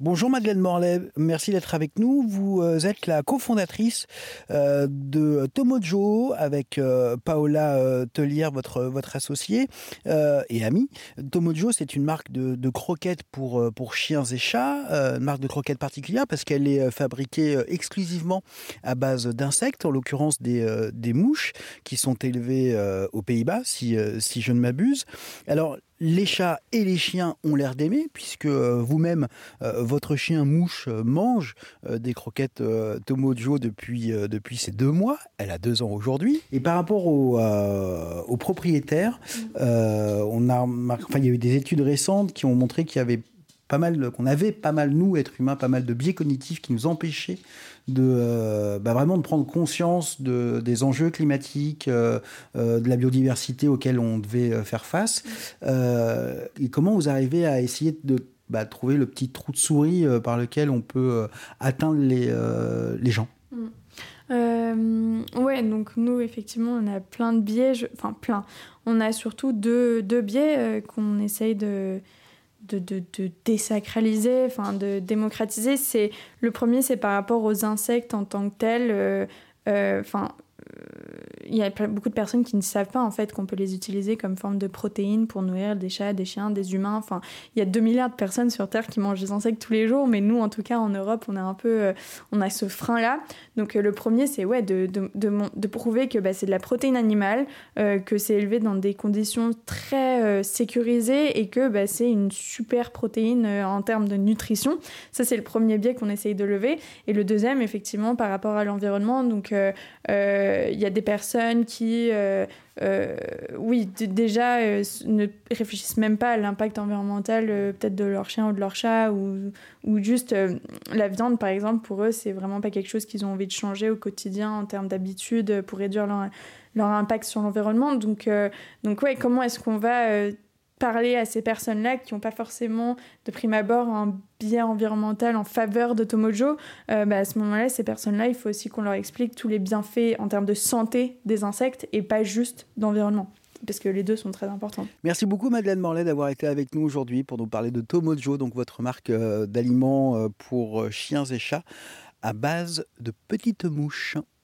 Bonjour Madeleine Morlaix, merci d'être avec nous. Vous euh, êtes la cofondatrice euh, de Tomojo avec euh, Paola Tellière, votre, votre associée et amie. Tomojo, c'est une marque de, croquettes pour, chiens et chats, une marque de croquettes particulière parce qu'elle est fabriquée exclusivement à base d'insectes, en l'occurrence des, mouches qui sont élevées aux Pays-Bas, si, je ne m'abuse. Les chats et les chiens ont l'air d'aimer, puisque euh, vous-même, euh, votre chien mouche euh, mange des croquettes Tomojo depuis, depuis ces deux mois. Elle a deux ans aujourd'hui. Et par rapport aux, propriétaires, on a, enfin, il y a eu des études récentes qui ont montré qu'il y avait pas mal, qu'on avait pas mal, nous, êtres humains, pas mal de biais cognitifs qui nous empêchaient de euh, bah, vraiment de prendre conscience de, des enjeux climatiques, euh, euh, de la biodiversité auxquels on devait faire face. et comment vous arrivez à essayer de bah, trouver le petit trou de souris par lequel on peut atteindre les, les gens? Mmh. ouais, donc nous, effectivement, on a plein de biais, enfin plein. On a surtout deux, deux biais qu'on essaye de, de, de, de, désacraliser, enfin de démocratiser, c'est le premier, c'est par rapport aux insectes en tant que tels. Euh, euh, enfin, il y a beaucoup de personnes qui ne savent pas en fait qu'on peut les utiliser comme forme de protéines pour nourrir des chats, des chiens, des humains. Enfin, il y a 2 milliards de personnes sur Terre qui mangent des insectes tous les jours, mais nous, en tout cas, en Europe, on a un peu, euh, on a ce frein-là. Donc, euh, le premier, c'est ouais, de, de, de, prouver que bah, c'est de la protéine animale, euh, que c'est élevé dans des conditions très sécurisées et que bah, c'est une super protéine en termes de nutrition. Ça, c'est le premier biais qu'on essaye de lever. Et le deuxième, effectivement, par rapport à l'environnement, donc il y a des personnes qui, euh, euh, oui, déjà euh, ne réfléchissent même pas à l'impact environnemental peut-être de leur chien ou de leur chat, ou, ou juste la viande, par exemple, pour eux, c'est vraiment pas quelque chose qu'ils ont envie de changer au quotidien en termes d'habitude pour réduire leur, leur impact sur l'environnement. Donc, donc ouais, comment est-ce qu'on va parler à ces personnes-là qui n'ont pas forcément de prime abord un biais environnemental en faveur de Tomojo, euh, bah, à ce moment-là, ces personnes-là, il faut aussi qu'on leur explique tous les bienfaits en termes de santé des insectes et pas juste d'environnement. Parce que les deux sont très importants. Merci beaucoup Madeleine Morlaix d'avoir été avec nous aujourd'hui pour nous parler de Tomojo, donc votre marque euh, d'aliments euh, pour chiens et chats à base de petites mouches.